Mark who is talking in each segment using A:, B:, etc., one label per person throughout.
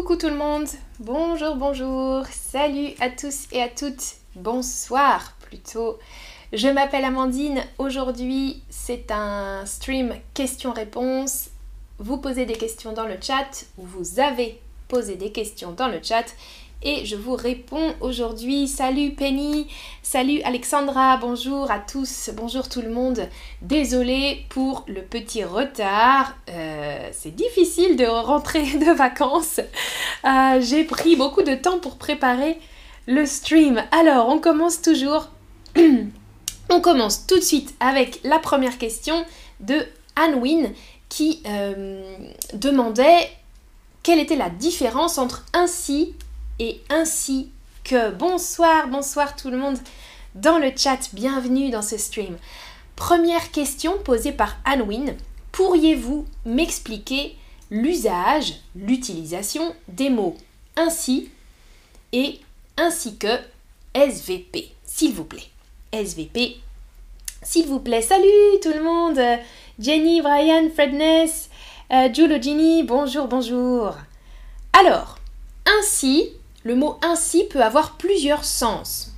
A: Coucou tout le monde, bonjour, bonjour, salut à tous et à toutes, bonsoir plutôt. Je m'appelle Amandine, aujourd'hui c'est un stream questions-réponses. Vous posez des questions dans le chat ou vous avez posé des questions dans le chat et je vous réponds aujourd'hui. Salut Penny, salut Alexandra, bonjour à tous, bonjour tout le monde. Désolée pour le petit retard, euh, c'est difficile de rentrer de vacances. Euh, j'ai pris beaucoup de temps pour préparer le stream. Alors, on commence toujours. on commence tout de suite avec la première question de Anwin qui euh, demandait quelle était la différence entre ainsi et ainsi que. Bonsoir, bonsoir tout le monde dans le chat, bienvenue dans ce stream. Première question posée par Anwin. Pourriez-vous m'expliquer l'usage, l'utilisation des mots ainsi et ainsi que SVP, s'il vous plaît? SVP, s'il vous plaît. Salut tout le monde Jenny, Brian, Fredness, euh, Ginny, bonjour, bonjour. Alors, ainsi le mot ainsi peut avoir plusieurs sens.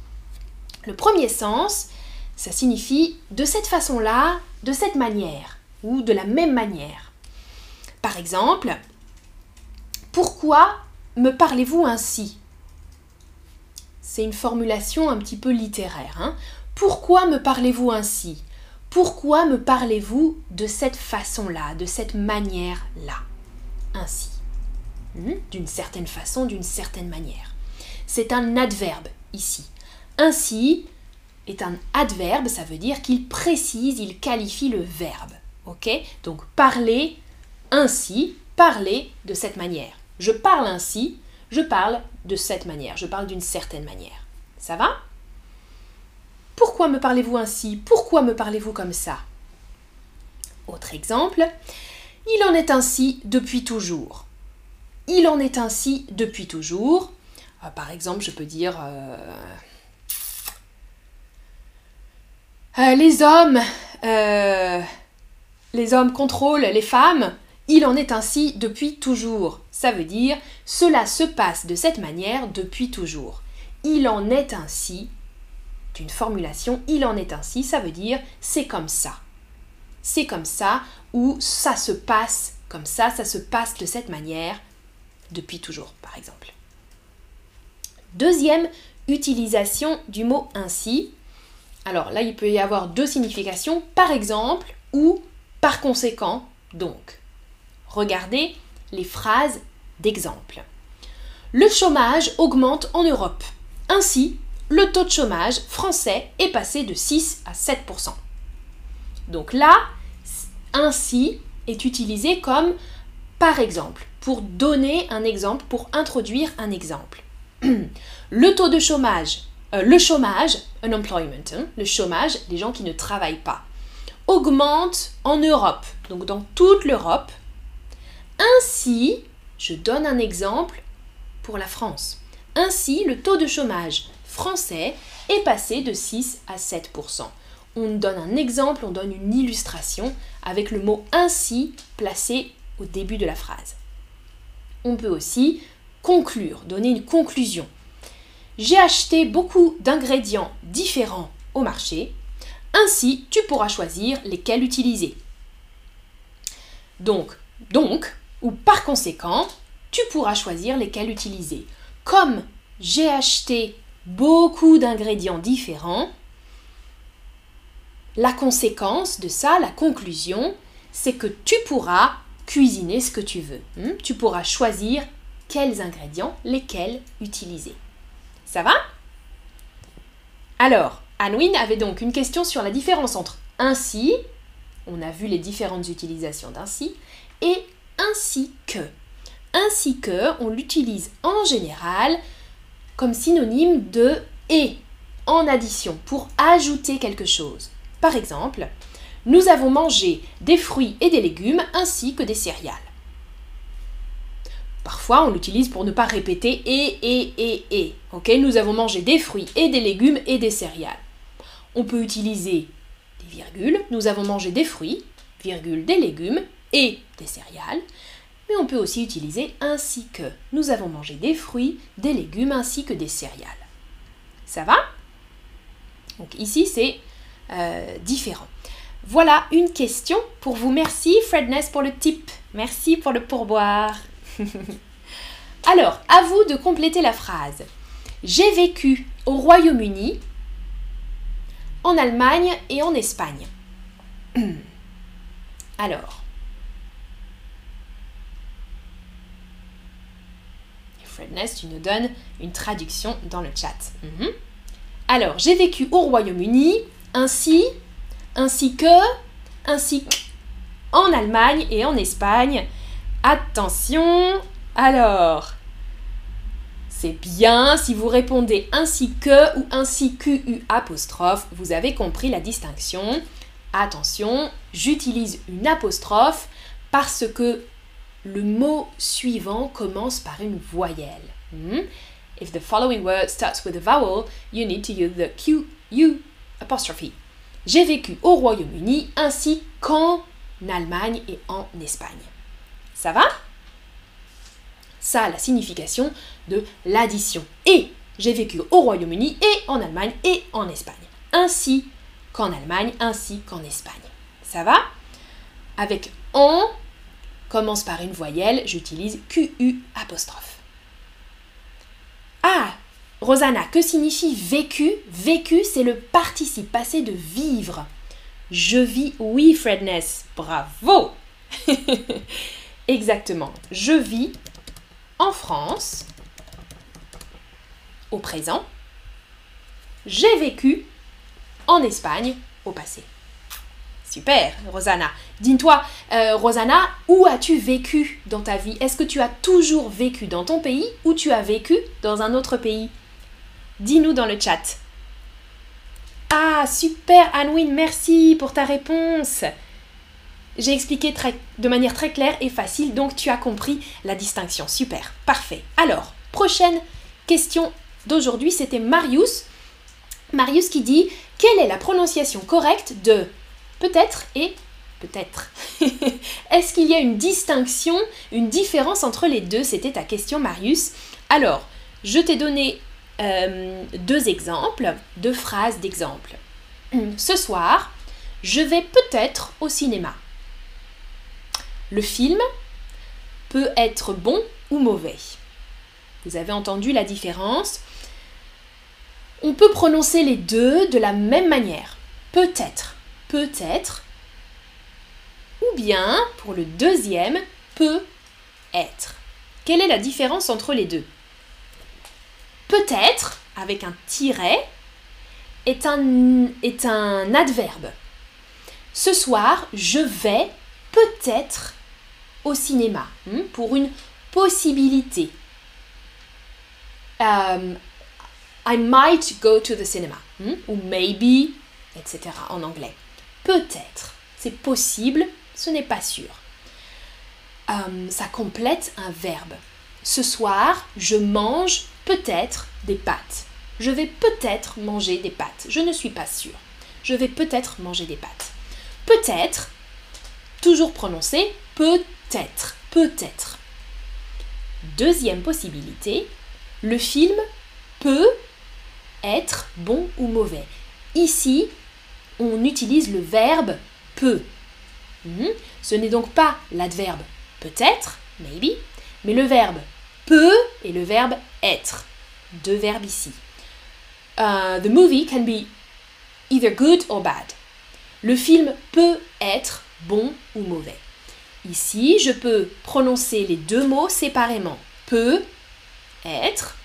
A: Le premier sens, ça signifie de cette façon-là, de cette manière, ou de la même manière. Par exemple, pourquoi me parlez-vous ainsi? C'est une formulation un petit peu littéraire. Hein pourquoi me parlez-vous ainsi? Pourquoi me parlez-vous de cette façon-là, de cette manière-là? Ainsi. D'une certaine façon, d'une certaine manière. C'est un adverbe ici. Ainsi est un adverbe, ça veut dire qu'il précise, il qualifie le verbe. Ok? Donc parler ainsi, parler de cette manière. Je parle ainsi, je parle de cette manière, je parle d'une certaine manière. Ça va? Pourquoi me parlez-vous ainsi? Pourquoi me parlez-vous comme ça? Autre exemple, il en est ainsi depuis toujours. Il en est ainsi depuis toujours. Euh, par exemple, je peux dire euh, euh, les hommes, les hommes contrôlent les femmes. Il en est ainsi depuis toujours. Ça veut dire cela se passe de cette manière depuis toujours. Il en est ainsi. D'une formulation, il en est ainsi, ça veut dire c'est comme ça. C'est comme ça ou ça se passe comme ça, ça se passe de cette manière depuis toujours, par exemple. Deuxième utilisation du mot ainsi. Alors là, il peut y avoir deux significations, par exemple ou par conséquent, donc. Regardez les phrases d'exemple. Le chômage augmente en Europe. Ainsi, le taux de chômage français est passé de 6 à 7% Donc là, ainsi est utilisé comme par exemple pour donner un exemple, pour introduire un exemple. le taux de chômage, euh, le chômage, unemployment, hein, le chômage, les gens qui ne travaillent pas, augmente en Europe, donc dans toute l'Europe. Ainsi, je donne un exemple pour la France. Ainsi, le taux de chômage français est passé de 6 à 7% On donne un exemple, on donne une illustration avec le mot ainsi placé au début de la phrase on peut aussi conclure, donner une conclusion. J'ai acheté beaucoup d'ingrédients différents au marché, ainsi tu pourras choisir lesquels utiliser. Donc, donc, ou par conséquent, tu pourras choisir lesquels utiliser. Comme j'ai acheté beaucoup d'ingrédients différents, la conséquence de ça, la conclusion, c'est que tu pourras cuisiner ce que tu veux. Hmm? Tu pourras choisir quels ingrédients, lesquels utiliser. Ça va? Alors, Anwin avait donc une question sur la différence entre ainsi, on a vu les différentes utilisations d'ainsi, et ainsi que. Ainsi que, on l'utilise en général comme synonyme de et en addition pour ajouter quelque chose. Par exemple, nous avons mangé des fruits et des légumes ainsi que des céréales. Parfois, on l'utilise pour ne pas répéter et, et, et, et. Ok, nous avons mangé des fruits et des légumes et des céréales. On peut utiliser des virgules. Nous avons mangé des fruits, virgule, des légumes et des céréales. mais on peut aussi utiliser ainsi que. Nous avons mangé des fruits, des légumes ainsi que des céréales. Ça va? Donc ici, c'est euh, différent. Voilà une question pour vous. Merci Fredness pour le tip. Merci pour le pourboire. Alors, à vous de compléter la phrase. J'ai vécu au Royaume-Uni, en Allemagne et en Espagne. Alors, Fredness, tu nous donnes une traduction dans le chat. Mhm. Alors, j'ai vécu au Royaume-Uni, ainsi, ainsi que, ainsi en Allemagne et en Espagne. Attention, alors, c'est bien si vous répondez ainsi que ou ainsi QU apostrophe, vous avez compris la distinction. Attention, j'utilise une apostrophe parce que le mot suivant commence par une voyelle. Hmm? If the following word starts with a vowel, you need to use the QU apostrophe. J'ai vécu au Royaume-Uni ainsi qu'en Allemagne et en Espagne. Ça va? Ça la signification de l'addition. Et j'ai vécu au Royaume-Uni et en Allemagne et en Espagne. Ainsi qu'en Allemagne, ainsi qu'en Espagne. Ça va? Avec en commence par une voyelle, j'utilise QU apostrophe. Ah Rosanna, que signifie vécu Vécu, c'est le participe passé de vivre. Je vis, oui, Fredness, bravo Exactement. Je vis en France au présent. J'ai vécu en Espagne au passé. Super, Rosanna. Dis-toi, euh, Rosanna, où as-tu vécu dans ta vie? Est-ce que tu as toujours vécu dans ton pays ou tu as vécu dans un autre pays? Dis-nous dans le chat. Ah, super, Anouine, merci pour ta réponse. J'ai expliqué de manière très claire et facile, donc tu as compris la distinction. Super, parfait. Alors, prochaine question d'aujourd'hui, c'était Marius. Marius qui dit quelle est la prononciation correcte de Peut-être et peut-être? Est-ce qu'il y a une distinction, une différence entre les deux? C'était ta question, Marius. Alors, je t'ai donné euh, deux exemples, deux phrases d'exemple. Ce soir, je vais peut-être au cinéma. Le film peut être bon ou mauvais. Vous avez entendu la différence? On peut prononcer les deux de la même manière. Peut-être peut-être, ou bien pour le deuxième, peut être. Quelle est la différence entre les deux? Peut-être, avec un tiret, est un, est un adverbe. Ce soir, je vais peut-être au cinéma hmm, pour une possibilité. Um, I might go to the cinema. Hmm, ou maybe, etc. en anglais. Peut-être. C'est possible, ce n'est pas sûr. Euh, ça complète un verbe. Ce soir, je mange peut-être des pâtes. Je vais peut-être manger des pâtes. Je ne suis pas sûre. Je vais peut-être manger des pâtes. Peut-être, toujours prononcé, peut-être, peut-être. Deuxième possibilité, le film peut être bon ou mauvais. Ici, on utilise le verbe peut. Mhm. Ce n'est donc pas l'adverbe peut-être, maybe, mais le verbe peut et le verbe être. Deux verbes ici. Uh, the movie can be either good or bad. Le film peut être bon ou mauvais. Ici, je peux prononcer les deux mots séparément. Peut être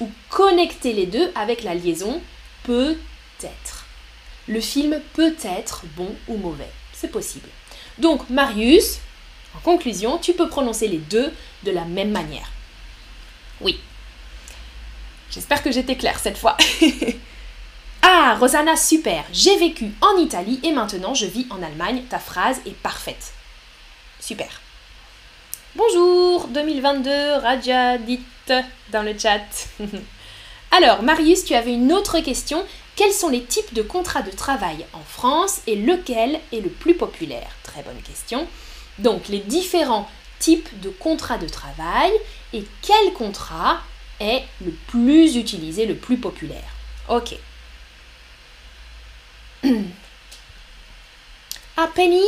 A: ou connecter les deux avec la liaison peut-être le film peut être bon ou mauvais. C'est possible. Donc, Marius, en conclusion, tu peux prononcer les deux de la même manière. Oui. J'espère que j'étais claire cette fois. ah, Rosanna, super. J'ai vécu en Italie et maintenant je vis en Allemagne. Ta phrase est parfaite. Super. Bonjour 2022, Raja dit dans le chat. Alors, Marius, tu avais une autre question quels sont les types de contrats de travail en France et lequel est le plus populaire? Très bonne question. Donc les différents types de contrats de travail et quel contrat est le plus utilisé, le plus populaire. Ok. Ah, Penny,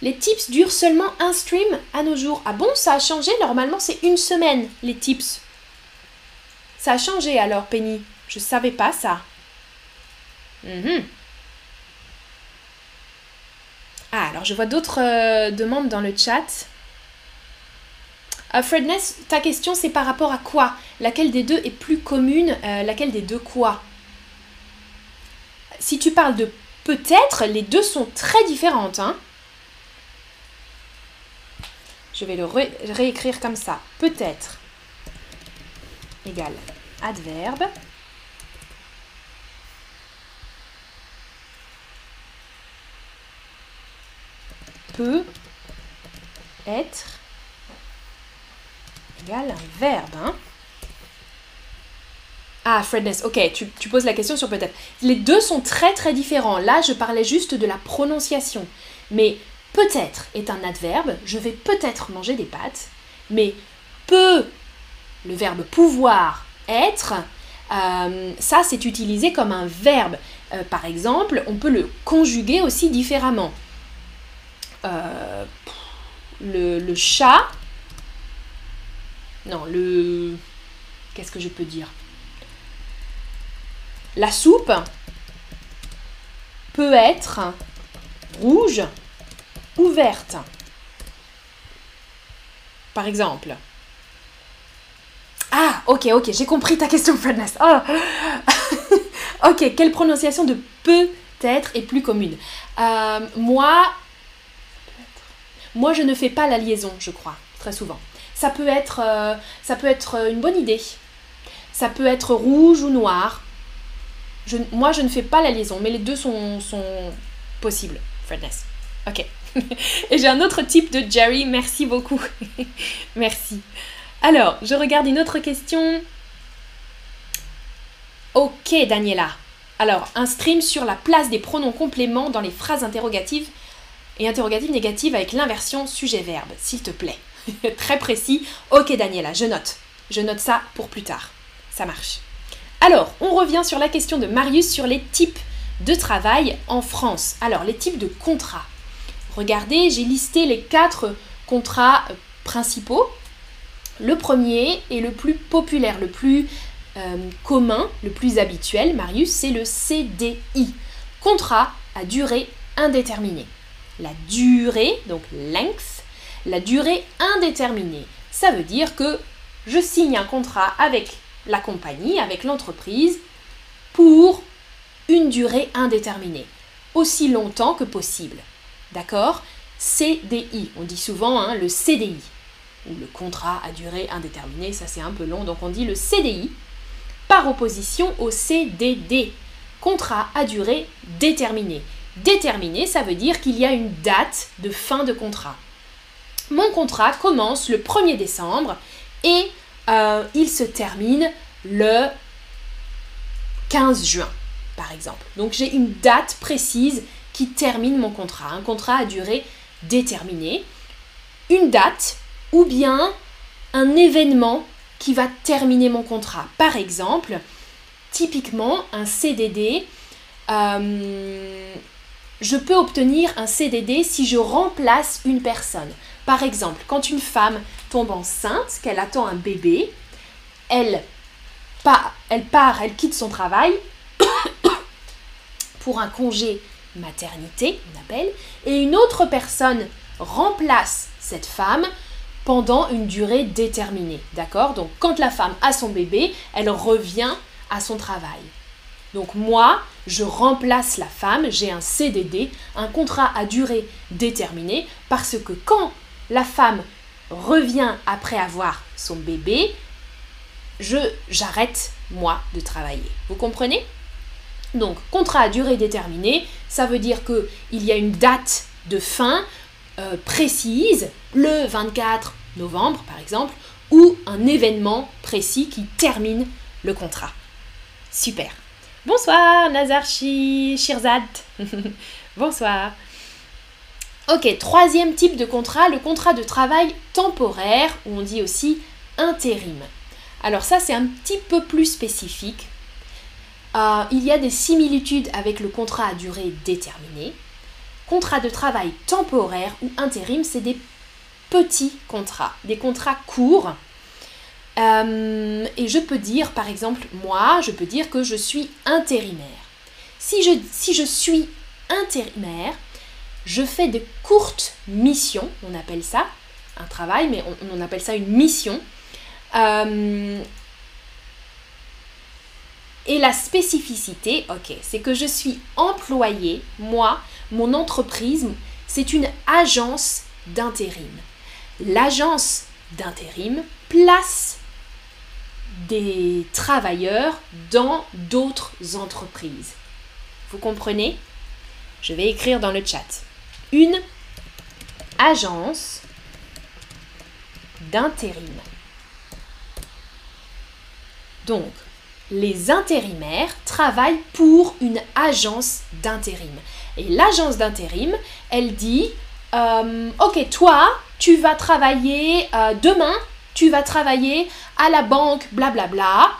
A: les tips durent seulement un stream à nos jours. Ah bon, ça a changé? Normalement, c'est une semaine, les tips. Ça a changé alors, Penny. Je savais pas ça. Mhm. Ah, alors je vois d'autres euh, demandes dans le chat. Fredness, ta question c'est par rapport à quoi? Laquelle des deux est plus commune euh, Laquelle des deux quoi? Si tu parles de peut-être, les deux sont très différentes. Hein je vais le réécrire comme ça. Peut-être égale adverbe. Peut être égale un verbe. Hein ah, Fredness, ok, tu, poses la question sur peut-être. Les deux sont très très différents. Là, je parlais juste de la prononciation. Mais peut-être est un adverbe, je vais peut-être manger des pâtes, mais peut, le verbe pouvoir, être, euh, ça c'est utilisé comme un verbe. Euh, par exemple, on peut le conjuguer aussi différemment. Euh, le, chat, non, le... Qu'est-ce que je peux dire? La soupe peut être rouge ouverte. Par exemple. Ah, ok, ok, j'ai compris ta question, Fredness. Oh. ok, quelle prononciation de peut-être est plus commune? Euh, Moi, moi, je ne fais pas la liaison, je crois, très souvent. Ça peut être, euh, ça peut être une bonne idée. Ça peut être rouge ou noir. Moi, je ne fais pas la liaison, mais les deux sont, sont possibles, Fredness. Ok. Et j'ai un autre type de Jerry, merci beaucoup. merci. Alors, je regarde une autre question. Ok, Daniela. Alors, un stream sur la place des pronoms compléments dans les phrases interrogatives et interrogatives négatives avec l'inversion sujet-verbe, s'il te plaît. Très précis. Ok, Daniela, je note. Je note ça pour plus tard. Ça marche. Alors, on revient sur la question de Marius sur les types de travail en France. Alors, les types de contrats. Regardez, j'ai listé les quatre contrats euh, principaux. Le premier est le plus populaire, le plus euh, commun, le plus habituel, Marius, c'est le CDI, contrat à durée indéterminée. La durée, donc length, la durée indéterminée, ça veut dire que je signe un contrat avec la compagnie, avec l'entreprise, pour une durée indéterminée, aussi longtemps que possible. D'accord? CDI, on dit souvent hein, le CDI, ou le contrat à durée indéterminée, ça c'est un peu long, donc on dit le CDI, par opposition au CDD, contrat à durée déterminée. Déterminé, ça veut dire qu'il y a une date de fin de contrat. Mon contrat commence le 1er décembre et euh, il se termine le 15 juin, par exemple. Donc j'ai une date précise qui termine mon contrat. Un contrat à durée déterminée, une date ou bien un événement qui va terminer mon contrat. Par exemple, typiquement un CDD, je peux obtenir un CDD si je remplace une personne. Par exemple, quand une femme tombe enceinte, qu'elle attend un bébé, elle, elle part, elle quitte son travail pour un congé maternité, on appelle, et une autre personne remplace cette femme pendant une durée déterminée. D'accord? Donc quand la femme a son bébé, elle revient à son travail. Donc moi, je remplace la femme, j'ai un CDD, un contrat à durée déterminée, parce que quand la femme revient après avoir son bébé, je j'arrête moi de travailler. Vous comprenez? Donc, contrat à durée déterminée, ça veut dire qu'il y a une date de fin euh, précise, le 24 novembre par exemple, ou un événement précis qui termine le contrat. Super. Bonsoir Nazarchi Shirzad. Bonsoir. Ok, troisième type de contrat, le contrat de travail temporaire, ou on dit aussi intérim. Alors ça, c'est un petit peu plus spécifique. Euh, il y a des similitudes avec le contrat à durée déterminée. Contrat de travail temporaire ou intérim, c'est des petits contrats, des contrats courts. Euh, et je peux dire, par exemple, moi, je peux dire que je suis intérimaire. Si je, si je suis intérimaire, je fais de courtes missions, on appelle ça un travail, mais on, appelle ça une mission. Euh, et la spécificité, ok, c'est que je suis employé, moi, mon entreprise, c'est une agence d'intérim. L'agence d'intérim place des travailleurs dans d'autres entreprises. Vous comprenez? Je vais écrire dans le chat. Une agence d'intérim. Donc, les intérimaires travaillent pour une agence d'intérim. Et l'agence d'intérim, elle dit, euh, ok, toi, tu vas travailler euh, demain, tu vas travailler à la banque, blablabla. Bla,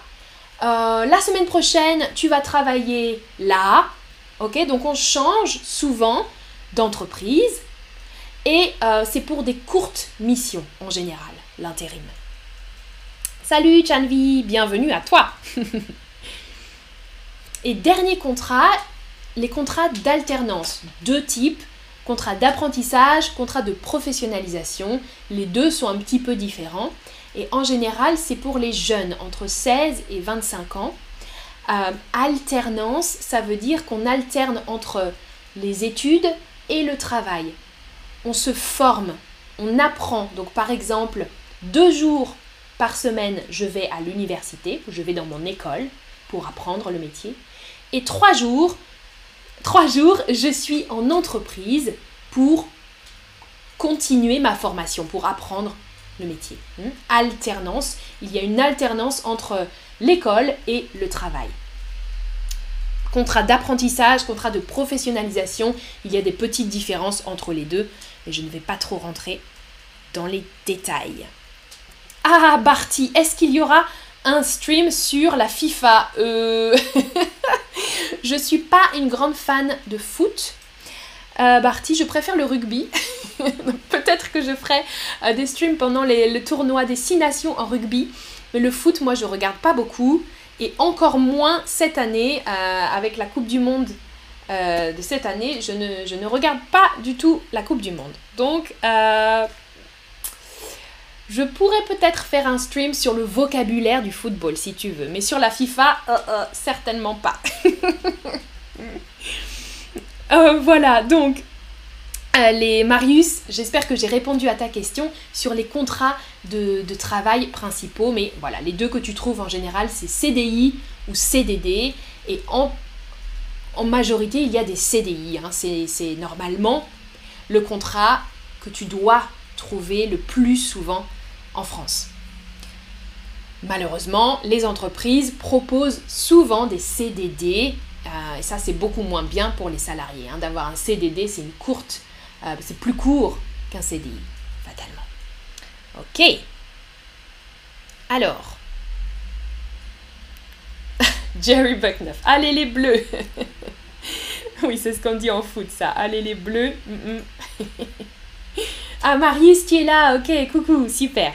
A: bla. Euh, la semaine prochaine, tu vas travailler là. Ok, donc on change souvent d'entreprise et c'est pour des courtes missions en général, l'intérim. Salut Chanvi, bienvenue à toi. Et dernier contrat, les contrats d'alternance. Deux types, contrat d'apprentissage, contrat de professionnalisation. Les deux sont un petit peu différents. Et en général, c'est pour les jeunes entre 16 et 25 ans. Euh, alternance, ça veut dire qu'on alterne entre les études et le travail. On se forme, on apprend. Donc par exemple, deux jours par semaine, je vais à l'université, je vais dans mon école pour apprendre le métier. Et trois jours, trois jours, je suis en entreprise pour continuer ma formation, pour apprendre le métier. Hmm? Alternance, il y a une alternance entre l'école et le travail. Contrat d'apprentissage, contrat de professionnalisation, il y a des petites différences entre les deux, mais je ne vais pas trop rentrer dans les détails. Ah, Barty, est-ce qu'il y aura un stream sur la FIFA? Euh... Je suis pas une grande fan de foot. Euh, Barty, je préfère le rugby. Peut-être que je ferai euh, des streams pendant le tournoi des six nations en rugby. Mais le foot, moi, je regarde pas beaucoup. Et encore moins cette année, euh, avec la Coupe du Monde de cette année, je ne, je ne, regarde pas du tout la Coupe du Monde. Donc, je pourrais peut-être faire un stream sur le vocabulaire du football si tu veux, mais sur la FIFA, euh, euh, certainement pas. Euh, voilà, donc les Marius, j'espère que j'ai répondu à ta question sur les contrats de, travail principaux, mais voilà, les deux que tu trouves en général, c'est CDI ou CDD, et en, en majorité, il y a des CDI. Hein. c'est normalement le contrat que tu dois trouver le plus souvent en France. Malheureusement, les entreprises proposent souvent des CDD, euh, et ça c'est beaucoup moins bien pour les salariés. Hein. D'avoir un CDD, c'est une courte, euh, c'est plus court qu'un CDI, fatalement. Ok. Alors, Jerry Bucknoff, allez les bleus Oui, c'est ce qu'on dit en foot, ça. Allez les bleus. Ah, Marius, tu es là. Ok, coucou, super.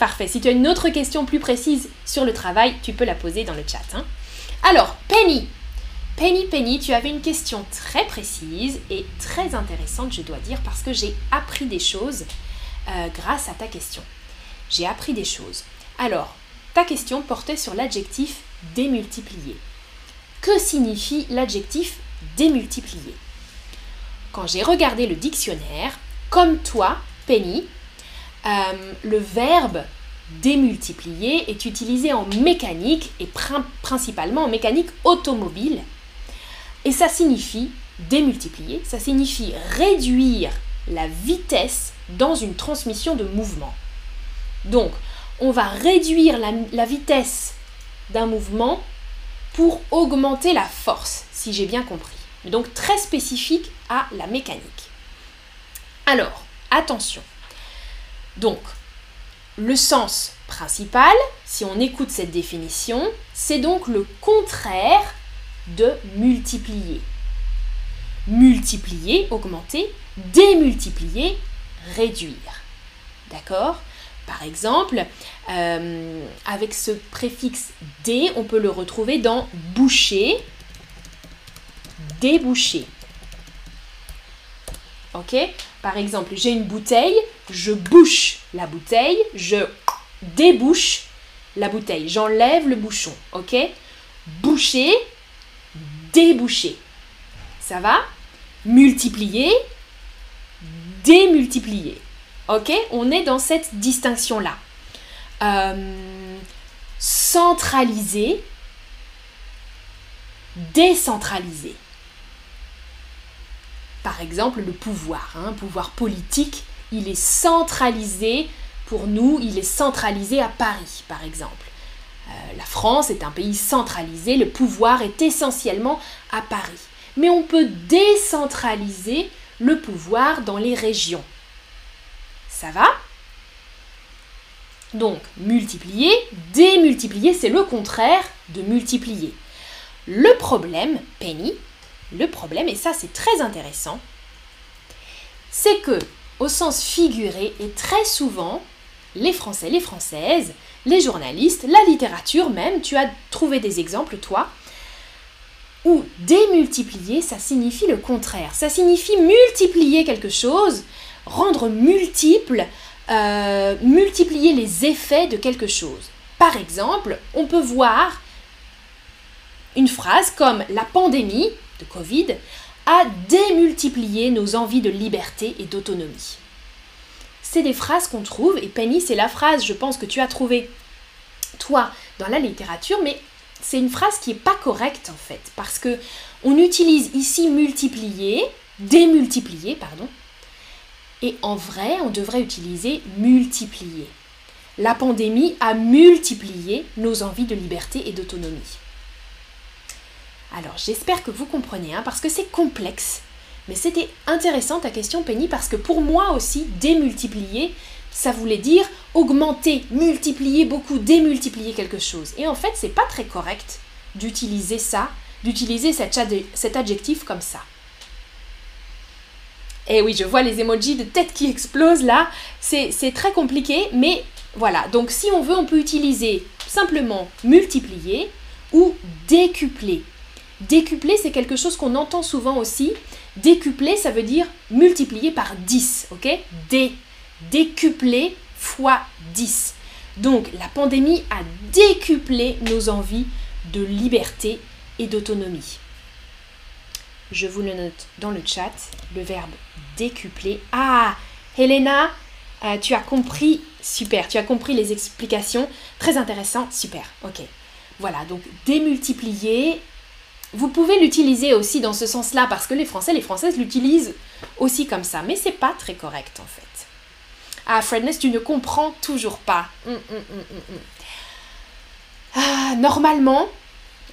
A: Parfait. Si tu as une autre question plus précise sur le travail, tu peux la poser dans le chat. Hein. Alors, Penny. Penny, Penny, tu avais une question très précise et très intéressante, je dois dire, parce que j'ai appris des choses euh, grâce à ta question. J'ai appris des choses. Alors, ta question portait sur l'adjectif démultiplier. Que signifie l'adjectif démultiplier? Quand j'ai regardé le dictionnaire, comme toi, Penny, euh, le verbe démultiplier est utilisé en mécanique et principalement en mécanique automobile. Et ça signifie démultiplier, ça signifie réduire la vitesse dans une transmission de mouvement. Donc, on va réduire la, vitesse d'un mouvement pour augmenter la force, si j'ai bien compris. Donc très spécifique à la mécanique. Alors, attention. Donc, le sens principal, si on écoute cette définition, c'est donc le contraire de multiplier. Multiplier, augmenter, démultiplier, réduire. D'accord? Par exemple, euh, avec ce préfixe dé, on peut le retrouver dans boucher, déboucher. Ok? Par exemple, j'ai une bouteille, je bouche la bouteille, je débouche la bouteille, j'enlève le bouchon. Ok? Boucher, déboucher. Ça va? Multiplier, démultiplier. Ok? On est dans cette distinction-là. Euh, centraliser, décentraliser par exemple le pouvoir, hein, pouvoir politique, il est centralisé pour nous, il est centralisé à Paris, par exemple. Euh, la France est un pays centralisé, le pouvoir est essentiellement à Paris. Mais on peut décentraliser le pouvoir dans les régions. Ça va? Donc, multiplier, démultiplier, c'est le contraire de multiplier. Le problème, Penny, le problème, et ça c'est très intéressant, c'est que, au sens figuré, et très souvent, les Français, les Françaises, les journalistes, la littérature même, tu as trouvé des exemples, toi, où démultiplier, ça signifie le contraire. Ça signifie multiplier quelque chose, rendre multiple, euh, multiplier les effets de quelque chose. Par exemple, on peut voir une phrase comme la pandémie de Covid a démultiplié nos envies de liberté et d'autonomie. C'est des phrases qu'on trouve, et Penny, c'est la phrase, je pense, que tu as trouvée, toi, dans la littérature, mais c'est une phrase qui n'est pas correcte, en fait, parce que on utilise ici multiplier, démultiplier, pardon, et en vrai, on devrait utiliser multiplier. La pandémie a multiplié nos envies de liberté et d'autonomie. Alors j'espère que vous comprenez, hein, parce que c'est complexe. Mais c'était intéressant ta question, Penny, parce que pour moi aussi, démultiplier, ça voulait dire augmenter, multiplier beaucoup, démultiplier quelque chose. Et en fait, c'est pas très correct d'utiliser ça, d'utiliser cet, adjectif comme ça. Et eh oui, je vois les emojis de tête qui explosent là. C'est très compliqué, mais voilà. Donc si on veut, on peut utiliser simplement multiplier ou décupler. Décupler, c'est quelque chose qu'on entend souvent aussi. Décupler, ça veut dire multiplier par 10, ok Dé, décupler fois 10. Donc la pandémie a décuplé nos envies de liberté et d'autonomie. Je vous le note dans le chat, le verbe décupler. Ah, Helena, euh, tu as compris, super, tu as compris les explications, très intéressant, super, ok. Voilà, donc démultiplier, vous pouvez l'utiliser aussi dans ce sens-là parce que les Français, les Françaises l'utilisent aussi comme ça, mais c'est pas très correct en fait. Ah, Fredness, tu ne comprends toujours pas. Hum, hum, hum, ah, normalement,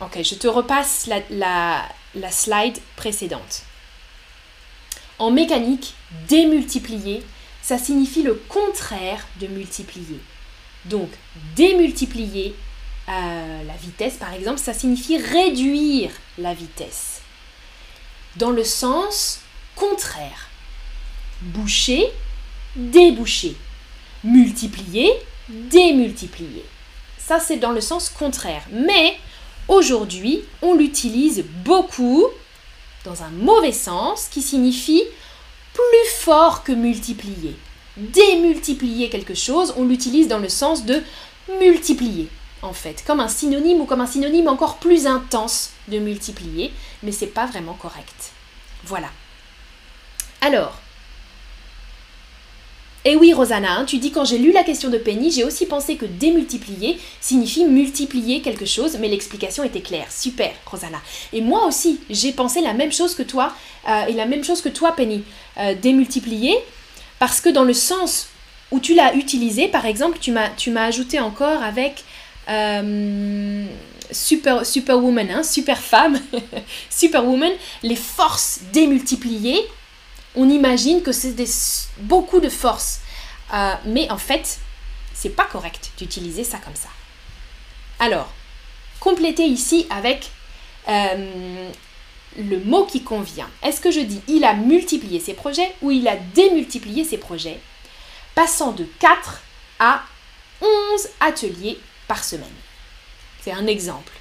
A: ok, je te repasse la, la slide précédente. En mécanique, démultiplier, ça signifie le contraire de multiplier. Donc, démultiplier, euh, la vitesse, par exemple, ça signifie réduire la vitesse. Dans le sens contraire. Boucher, déboucher. Multiplier, démultiplier. Ça, c'est dans le sens contraire. Mais aujourd'hui, on l'utilise beaucoup dans un mauvais sens qui signifie plus fort que multiplier. Démultiplier quelque chose, on l'utilise dans le sens de multiplier en fait, comme un synonyme ou comme un synonyme encore plus intense de multiplier, mais c'est pas vraiment correct. Voilà. Alors, et eh oui, Rosanna, hein, tu dis quand j'ai lu la question de Penny, j'ai aussi pensé que démultiplier signifie multiplier quelque chose, mais l'explication était claire. Super, Rosanna. Et moi aussi, j'ai pensé la même chose que toi, euh, et la même chose que toi, Penny. Euh, démultiplier, parce que dans le sens où tu l'as utilisé, par exemple, tu m'as ajouté encore avec euh, super, superwoman, hein, super femme, superwoman, les forces démultipliées, on imagine que c'est beaucoup de force. Euh, mais en fait, c'est pas correct d'utiliser ça comme ça. Alors, complétez ici avec euh, le mot qui convient. Est-ce que je dis il a multiplié ses projets ou il a démultiplié ses projets, passant de 4 à 11 ateliers par semaine C'est un exemple.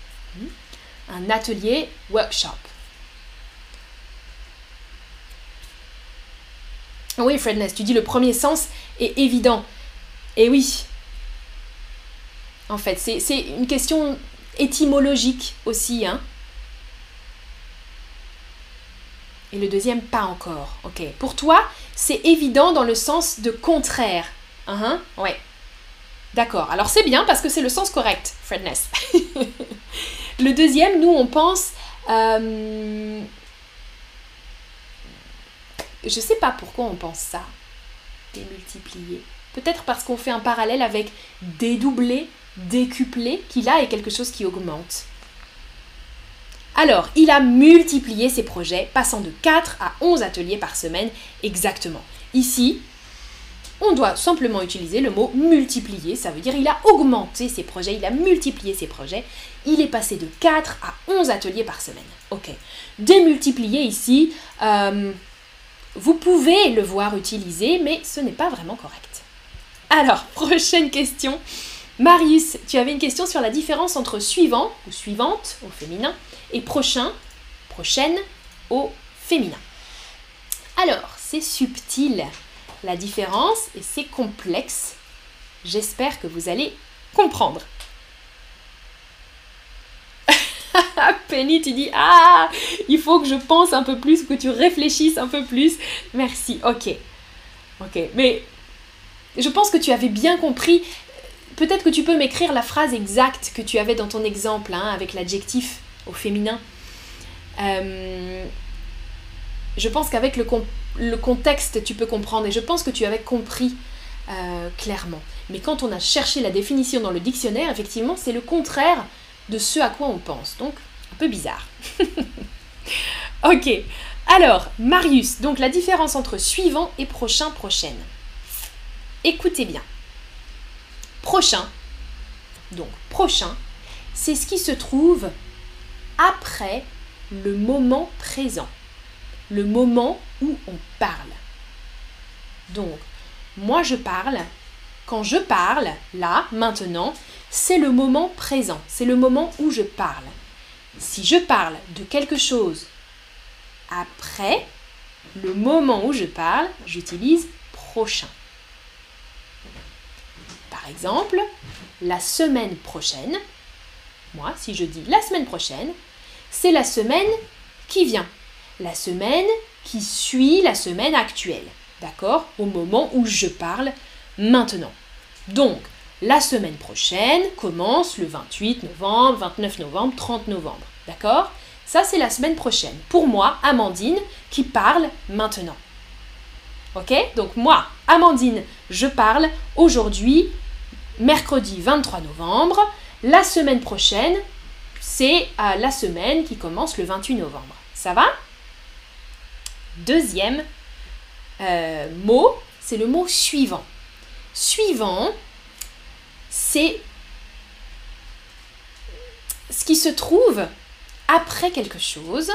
A: Un atelier workshop. Oui, Fredness, tu dis le premier sens est évident. Et oui. En fait, c'est une question étymologique aussi. Hein. Et le deuxième, pas encore. Ok. Pour toi, c'est évident dans le sens de contraire. Uh -huh. Ouais. D'accord. Alors c'est bien parce que c'est le sens correct, Fredness. le deuxième, nous, on pense. Euh, je sais pas pourquoi on pense ça. Démultiplier. Peut-être parce qu'on fait un parallèle avec dédoubler, décupler, qui là est quelque chose qui augmente. Alors, il a multiplié ses projets, passant de 4 à 11 ateliers par semaine exactement. Ici, on doit simplement utiliser le mot multiplier, ça veut dire il a augmenté ses projets, il a multiplié ses projets, il est passé de 4 à 11 ateliers par semaine. Ok. Démultiplier ici, euh, vous pouvez le voir utilisé, mais ce n'est pas vraiment correct. Alors, prochaine question. Marius, tu avais une question sur la différence entre suivant ou suivante au féminin et prochain, prochaine au féminin. Alors, c'est subtil la différence et c'est complexe. J'espère que vous allez comprendre. Penny, tu dis Ah, il faut que je pense un peu plus, que tu réfléchisses un peu plus. Merci, ok. Ok, mais je pense que tu avais bien compris. Peut-être que tu peux m'écrire la phrase exacte que tu avais dans ton exemple, hein, avec l'adjectif au féminin. Euh, je pense qu'avec le, le, contexte, tu peux comprendre et je pense que tu avais compris euh, clairement. Mais quand on a cherché la définition dans le dictionnaire, effectivement, c'est le contraire de ce à quoi on pense. Donc, un peu bizarre. ok. Alors, Marius, donc la différence entre suivant et prochain, prochaine. Écoutez bien. Prochain, donc prochain, c'est ce qui se trouve après le moment présent, le moment où on parle. Donc, moi je parle, quand je parle, là, maintenant, c'est le moment présent, c'est le moment où je parle. Si je parle de quelque chose après le moment où je parle, j'utilise prochain. Par exemple, la semaine prochaine, moi, si je dis la semaine prochaine, c'est la semaine qui vient, la semaine qui suit la semaine actuelle, d'accord Au moment où je parle maintenant. Donc, la semaine prochaine commence le 28 novembre, 29 novembre, 30 novembre, d'accord? Ça, c'est la semaine prochaine. Pour moi, Amandine, qui parle maintenant. Ok? Donc moi, Amandine, je parle aujourd'hui, mercredi 23 novembre. La semaine prochaine, c'est euh, la semaine qui commence le 28 novembre. Ça va? Deuxième euh, mot, c'est le mot suivant. Suivant, c'est ce qui se trouve après quelque chose,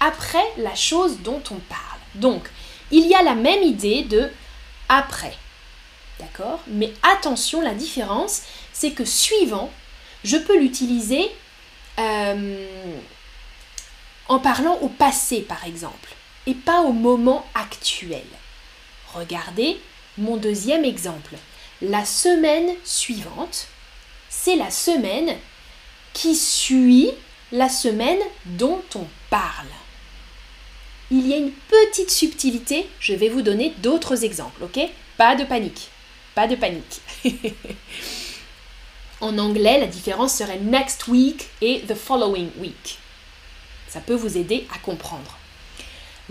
A: après la chose dont on parle. Donc, il y a la même idée de après. D'accord? Mais attention, la différence, c'est que suivant, je peux l'utiliser euh, en parlant au passé, par exemple, et pas au moment actuel. Regardez mon deuxième exemple. La semaine suivante, c'est la semaine qui suit la semaine dont on parle. Il y a une petite subtilité, je vais vous donner d'autres exemples, ok? Pas de panique, pas de panique. En anglais, la différence serait next week et the following week. Ça peut vous aider à comprendre.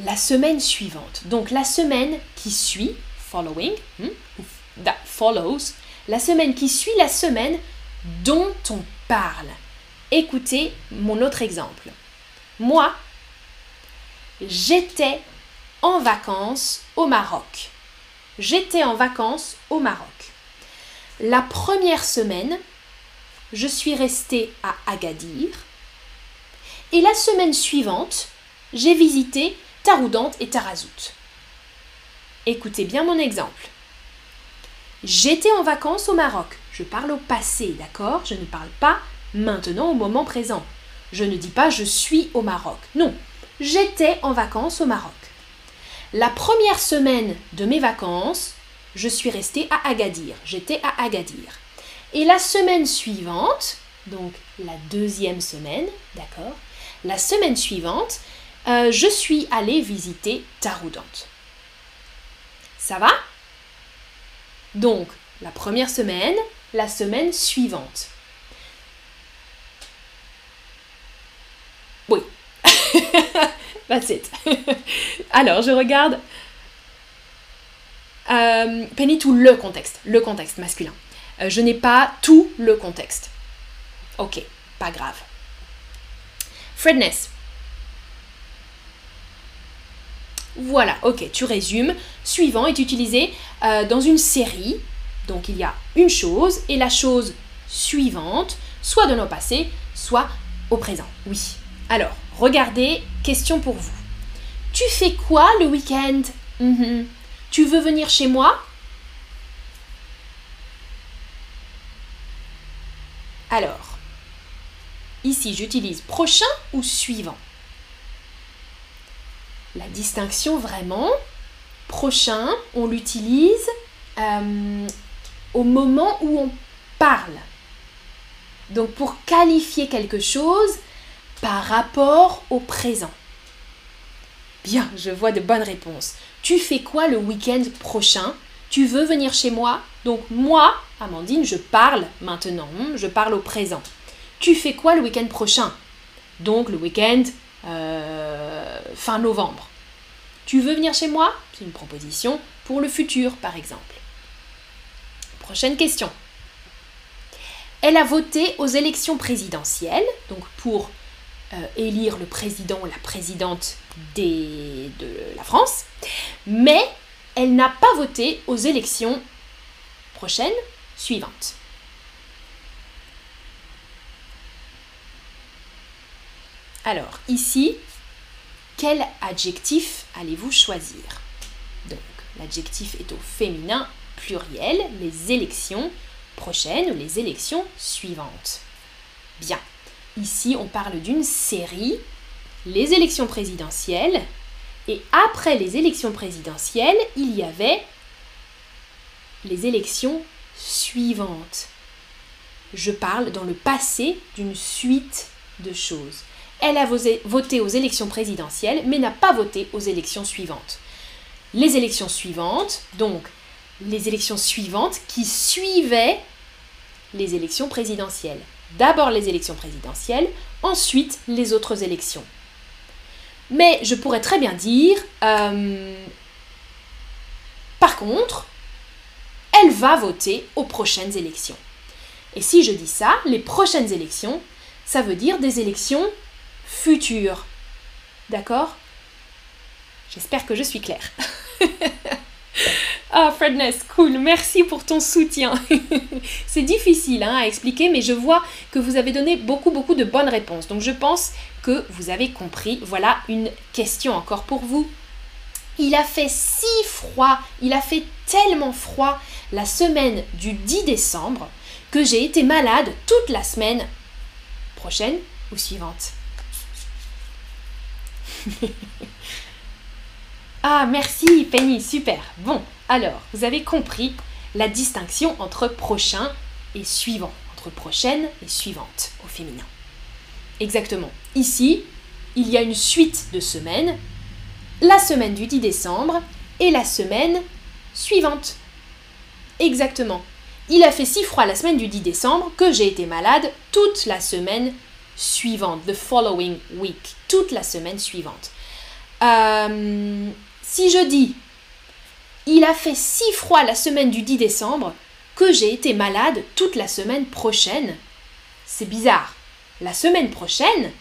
A: La semaine suivante, donc la semaine qui suit, following, hmm, that follows, la semaine qui suit la semaine dont on parle. Écoutez mon autre exemple. Moi, j'étais en vacances au Maroc. J'étais en vacances au Maroc. La première semaine, je suis restée à Agadir. Et la semaine suivante, j'ai visité Taroudante et Tarazout. Écoutez bien mon exemple. J'étais en vacances au Maroc. Je parle au passé, d'accord? Je ne parle pas maintenant au moment présent. Je ne dis pas je suis au Maroc. Non, j'étais en vacances au Maroc. La première semaine de mes vacances, je suis restée à Agadir. J'étais à Agadir. Et la semaine suivante, donc la deuxième semaine, d'accord? La semaine suivante, euh, je suis allée visiter Taroudante. Ça va? Donc, la première semaine, la semaine suivante. Oui. That's it. Alors, je regarde. Euh, Penny, tout le contexte. Le contexte masculin. Euh, je n'ai pas tout le contexte. Ok, pas grave. Fredness. Voilà, ok, tu résumes. Suivant est utilisé euh, dans une série. Donc il y a une chose et la chose suivante, soit de nos passé, soit au présent. Oui. Alors, regardez, question pour vous. Tu fais quoi le week-end? Mhm. Tu veux venir chez moi? Alors, ici j'utilise prochain ou suivant? La distinction vraiment, prochain, on l'utilise euh, au moment où on parle. Donc pour qualifier quelque chose par rapport au présent. Bien, je vois de bonnes réponses. Tu fais quoi le week-end prochain? Tu veux venir chez moi? Donc moi, Amandine, je parle maintenant, je parle au présent. Tu fais quoi le week-end prochain? Donc le week-end euh, fin novembre. Tu veux venir chez moi? C'est une proposition pour le futur, par exemple. Prochaine question. Elle a voté aux élections présidentielles, donc pour euh, élire le président ou la présidente de la France, mais elle n'a pas voté aux élections prochaines suivantes. Alors, ici, quel adjectif allez-vous choisir? Donc, l'adjectif est au féminin pluriel, les élections prochaines ou les élections suivantes. Bien. Ici, on parle d'une série, les élections présidentielles, et après les élections présidentielles, il y avait les élections suivantes. Je parle dans le passé d'une suite de choses. Elle a voté aux élections présidentielles, mais n'a pas voté aux élections suivantes. Les élections suivantes, donc les élections suivantes qui suivaient les élections présidentielles d'abord les élections présidentielles, ensuite les autres élections. Mais je pourrais très bien dire, euh, par contre, elle va voter aux prochaines élections. Et si je dis ça, les prochaines élections, ça veut dire des élections futures. D'accord? J'espère que je suis claire. Ah, Fredness, cool, merci pour ton soutien. c'est difficile hein, à expliquer, mais je vois que vous avez donné beaucoup, beaucoup de bonnes réponses. Donc je pense que vous avez compris. Voilà une question encore pour vous. Il a fait si froid, il a fait tellement froid la semaine du 10 décembre que j'ai été malade toute la semaine prochaine ou suivante. ah, merci Penny, super. Bon, alors, vous avez compris la distinction entre prochain et suivant, entre prochaine et suivante au féminin. Exactement. Ici, il y a une suite de semaines, la semaine du 10 décembre et la semaine suivante. Exactement. Il a fait si froid la semaine du 10 décembre que j'ai été malade toute la semaine suivante, the following week, toute la semaine suivante. Euh, si je dis il a fait si froid la semaine du 10 décembre que j'ai été malade toute la semaine prochaine. C'est bizarre. La semaine prochaine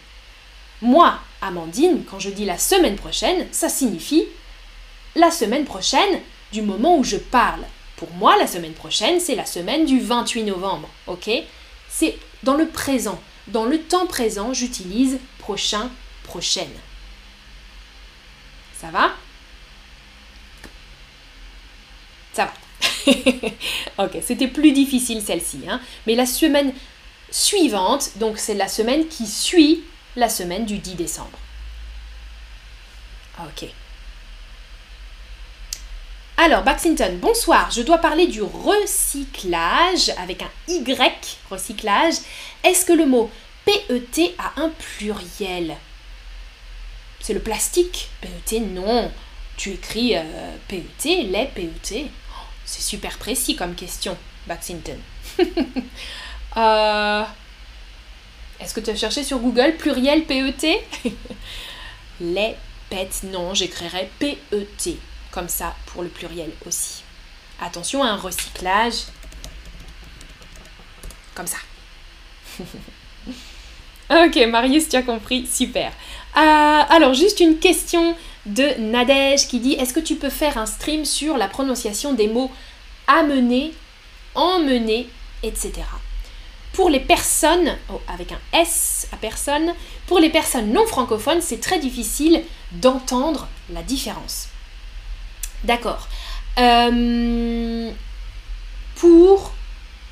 A: Moi, Amandine, quand je dis la semaine prochaine, ça signifie la semaine prochaine du moment où je parle. Pour moi, la semaine prochaine, c'est la semaine du 28 novembre, ok? C'est dans le présent. Dans le temps présent, j'utilise prochain, prochaine. Ça va? Ça va. ok, c'était plus difficile celle-ci. Hein Mais la semaine suivante, donc c'est la semaine qui suit la semaine du 10 décembre. Ok. Alors, Baxington, bonsoir. Je dois parler du recyclage avec un Y, recyclage. Est-ce que le mot PET a un pluriel? C'est le plastique? PET, non. Tu écris euh, PET, les PET. C'est super précis comme question, Baxington. Euh, est-ce que tu as cherché sur Google pluriel PET Les PET, non, j'écrirai PET, comme ça pour le pluriel aussi. Attention à un recyclage, comme ça. ok, Marius, tu as compris, super. Euh, alors, juste une question de Nadège qui dit Est-ce que tu peux faire un stream sur la prononciation des mots amener, emmener, etc. Pour les personnes, oh, avec un S à personne, pour les personnes non francophones, c'est très difficile d'entendre la différence. D'accord. Euh, pour...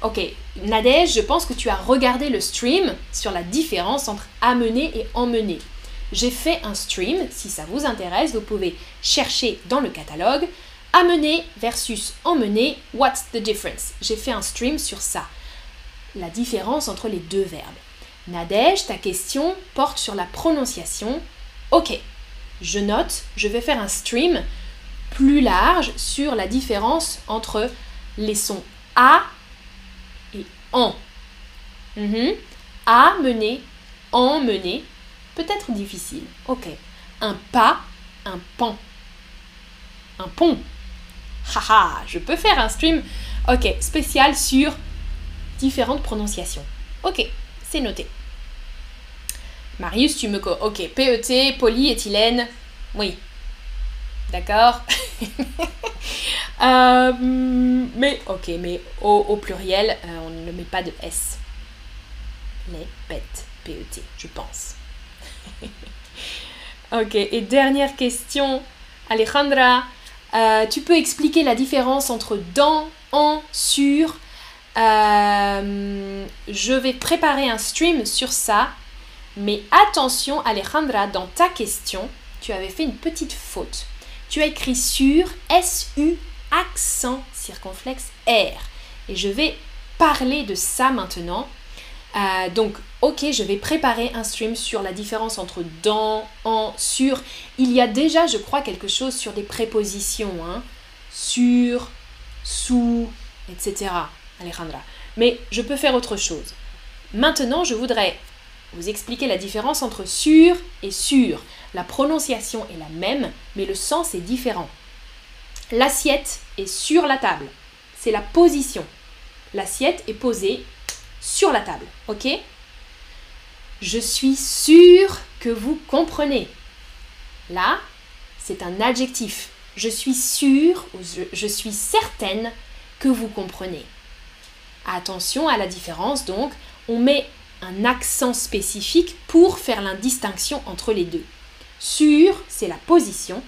A: Ok, Nadège, je pense que tu as regardé le stream sur la différence entre amener et emmener. J'ai fait un stream, si ça vous intéresse, vous pouvez chercher dans le catalogue amener versus emmener, what's the difference? J'ai fait un stream sur ça la différence entre les deux verbes. Nadège, ta question porte sur la prononciation. Ok, je note, je vais faire un stream plus large sur la différence entre les sons A et en. Mm A mener, en mener, peut-être difficile. Ok. Un pas, un pan. Un pont. Haha, je peux faire un stream, ok, spécial sur différentes prononciations. Ok, c'est noté. Marius, tu me... Ok, PET, polyéthylène. Oui. D'accord euh, Mais, ok, mais au, pluriel, euh, on ne met pas de S. Les PET, PET, je pense. ok, et dernière question. Alejandra, euh, tu peux expliquer la différence entre dans, en, sur je vais préparer un stream sur ça. Mais attention Alejandra, dans ta question, tu avais fait une petite faute. Tu as écrit sur SU accent circonflexe R. Et je vais parler de ça maintenant. Euh, donc, ok, je vais préparer un stream sur la différence entre dans, en, sur. Il y a déjà, je crois, quelque chose sur des prépositions. Hein. Sur, sous, etc. Alejandra. Mais je peux faire autre chose. Maintenant, je voudrais vous expliquer la différence entre sur et sur. La prononciation est la même, mais le sens est différent. L'assiette est sur la table. C'est la position. L'assiette est posée sur la table. OK? Je suis sûre que vous comprenez. Là, c'est un adjectif. Je suis sûre ou je suis certaine que vous comprenez. Attention à la différence, donc on met un accent spécifique pour faire la distinction entre les deux. Sur, c'est la position.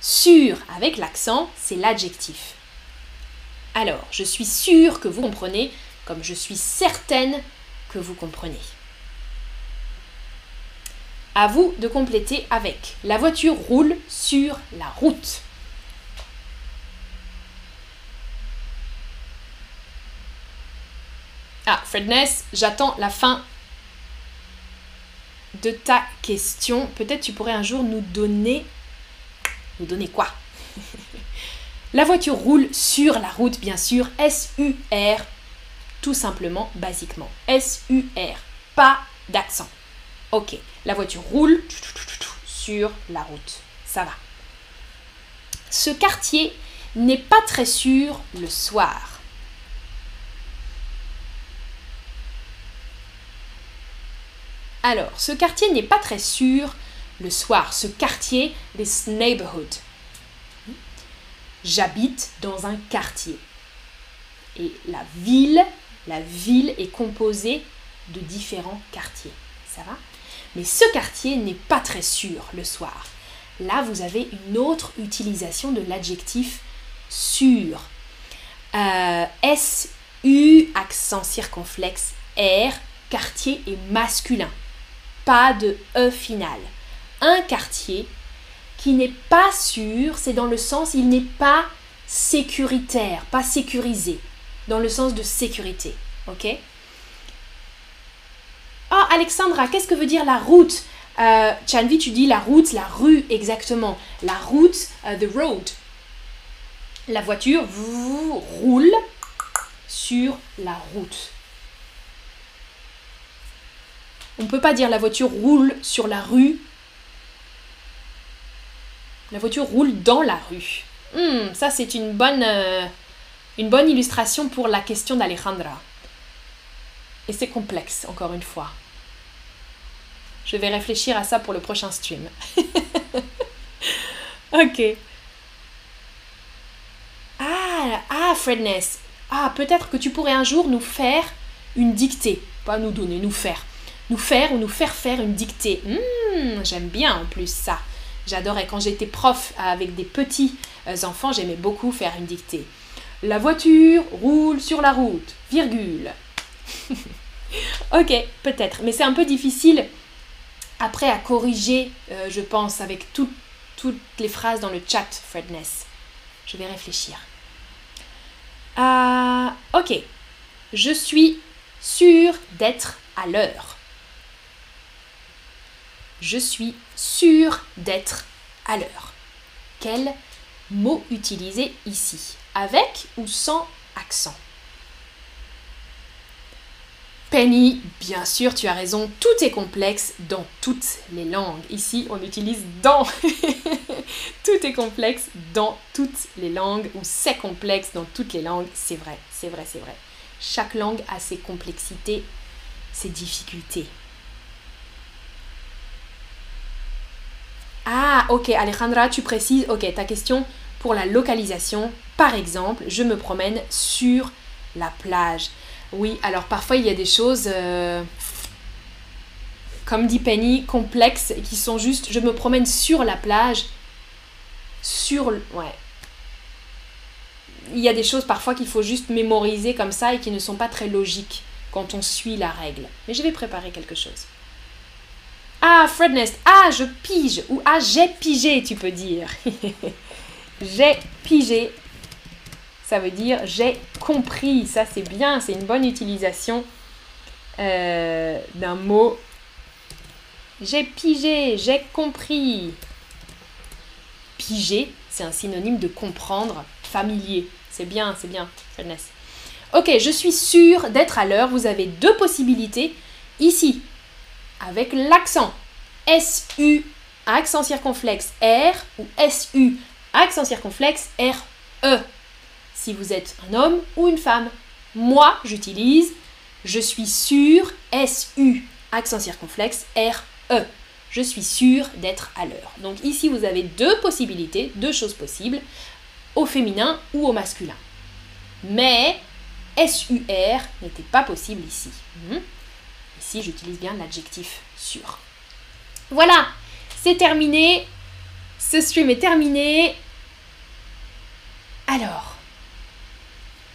A: Sur, avec l'accent, c'est l'adjectif. Alors, je suis sûre que vous comprenez, comme je suis certaine que vous comprenez. À vous de compléter avec la voiture roule sur la route. Ah, Fredness, j'attends la fin de ta question. Peut-être tu pourrais un jour nous donner... Nous donner quoi? La voiture roule sur la route, bien sûr. S-U-R, tout simplement, basiquement. S-U-R, pas d'accent. Ok, la voiture roule sur la route. Ça va. Ce quartier n'est pas très sûr le soir. Alors, ce quartier n'est pas très sûr le soir. Ce quartier, this neighborhood. j'habite dans un quartier. Et la ville, la ville est composée de différents quartiers. Ça va? Mais ce quartier n'est pas très sûr le soir. Là, vous avez une autre utilisation de l'adjectif sûr. Euh, S-U, accent circonflexe, R, quartier est masculin. Pas de E final. Un quartier qui n'est pas sûr, c'est dans le sens il n'est pas sécuritaire, pas sécurisé, dans le sens de sécurité. Ok? Oh, Alexandra, qu'est-ce que veut dire la route? Euh, Chanvi, tu dis la route, la rue, exactement. La route, euh, the road. La voiture roule sur la route. On ne peut pas dire la voiture roule sur la rue. La voiture roule dans la rue. Hmm, ça, c'est une bonne, euh, une bonne illustration pour la question d'Alejandra. Et c'est complexe, encore une fois. Je vais réfléchir à ça pour le prochain stream. ok. Ah, ah, Fredness. Ah, peut-être que tu pourrais un jour nous faire une dictée. Pas nous donner, nous faire. Nous faire ou nous faire faire une dictée. Hmm, j'aime bien en plus ça. J'adorais quand j'étais prof avec des petits euh, enfants, j'aimais beaucoup faire une dictée. La voiture roule sur la route, virgule. ok, peut-être, mais c'est un peu difficile après à corriger, euh, je pense, avec toutes les phrases dans le chat, Fredness. Je vais réfléchir. Ah, ok. Je suis sûre d'être à l'heure. Je suis sûre d'être à l'heure. Quel mot utiliser ici? Avec ou sans accent? Penny, bien sûr, tu as raison, tout est complexe dans toutes les langues. Ici, on utilise dans. tout est complexe dans toutes les langues, ou c'est complexe dans toutes les langues. C'est vrai, c'est vrai, c'est vrai. Chaque langue a ses complexités, ses difficultés. Ah, ok, Alejandra, tu précises, ok, ta question pour la localisation. Par exemple, je me promène sur la plage. Oui, alors parfois il y a des choses, euh, comme dit Penny, complexes, qui sont juste, je me promène sur la plage, sur... Ouais. Il y a des choses parfois qu'il faut juste mémoriser comme ça et qui ne sont pas très logiques quand on suit la règle. Mais je vais préparer quelque chose. Ah, Fredness, ah, je pige, ou ah, j'ai pigé, tu peux dire. j'ai pigé, ça veut dire j'ai compris. Ça, c'est bien, c'est une bonne utilisation euh, d'un mot. J'ai pigé, j'ai compris. Piger, c'est un synonyme de comprendre, familier. C'est bien, c'est bien, Ok, je suis sûre d'être à l'heure. Vous avez deux possibilités ici, avec l'accent. SU, accent circonflexe R, ou SU, accent circonflexe R-E si vous êtes un homme ou une femme. Moi, j'utilise je suis sûr, S-U, accent circonflexe, R-E. Je suis sûr d'être à l'heure. Donc ici, vous avez deux possibilités, deux choses possibles, au féminin ou au masculin. Mais S-U-R n'était pas possible ici. Hmm? J'utilise bien l'adjectif sûr. Voilà, c'est terminé. Ce stream est terminé. Alors,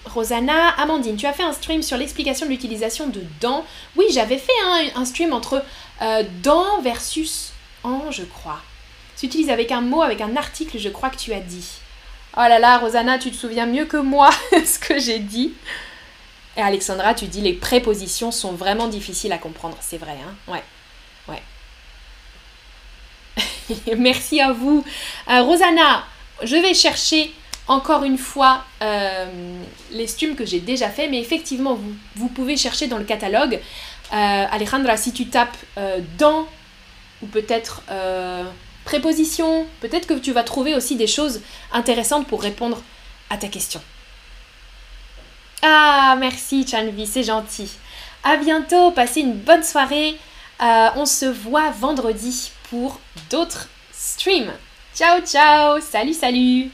A: Rosanna, Amandine, tu as fait un stream sur l'explication de l'utilisation de dans. Oui, j'avais fait un, stream entre euh, dans versus en, je crois. Tu utilises avec un mot, avec un article, je crois que tu as dit. Oh là là, Rosanna, tu te souviens mieux que moi ce que j'ai dit. Et Alexandra, tu dis les prépositions sont vraiment difficiles à comprendre. C'est vrai, hein Ouais. Ouais. Merci à vous. Euh, Rosanna, je vais chercher encore une fois euh, les streams que j'ai déjà fait, mais effectivement, vous, vous, pouvez chercher dans le catalogue. Euh, Alejandra, si tu tapes euh, dans, ou peut-être préposition, peut-être que tu vas trouver aussi des choses intéressantes pour répondre à ta question. Ah, merci Chanvi, c'est gentil. À bientôt, passez une bonne soirée. on se voit vendredi pour d'autres streams. Ciao, ciao, salut, salut